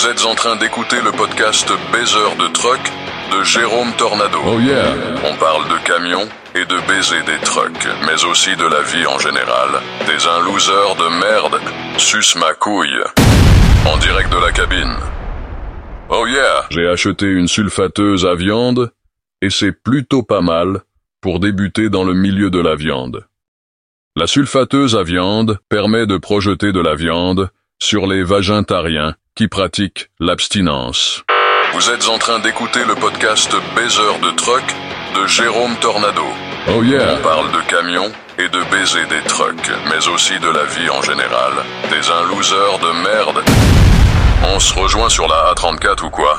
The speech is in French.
Vous êtes en train d'écouter le podcast Baiser de Truck de Jérôme Tornado. Oh yeah. On parle de camions et de baiser des trucks, mais aussi de la vie en général. T'es un loser de merde. Suce ma couille. En direct de la cabine. Oh yeah. J'ai acheté une sulfateuse à viande et c'est plutôt pas mal pour débuter dans le milieu de la viande. La sulfateuse à viande permet de projeter de la viande sur les vagintariens qui pratiquent l'abstinence. Vous êtes en train d'écouter le podcast Baiser de Truck de Jérôme Tornado. Oh yeah. On parle de camions et de baiser des trucks, mais aussi de la vie en général. T'es un loser de merde. On se rejoint sur la A34 ou quoi?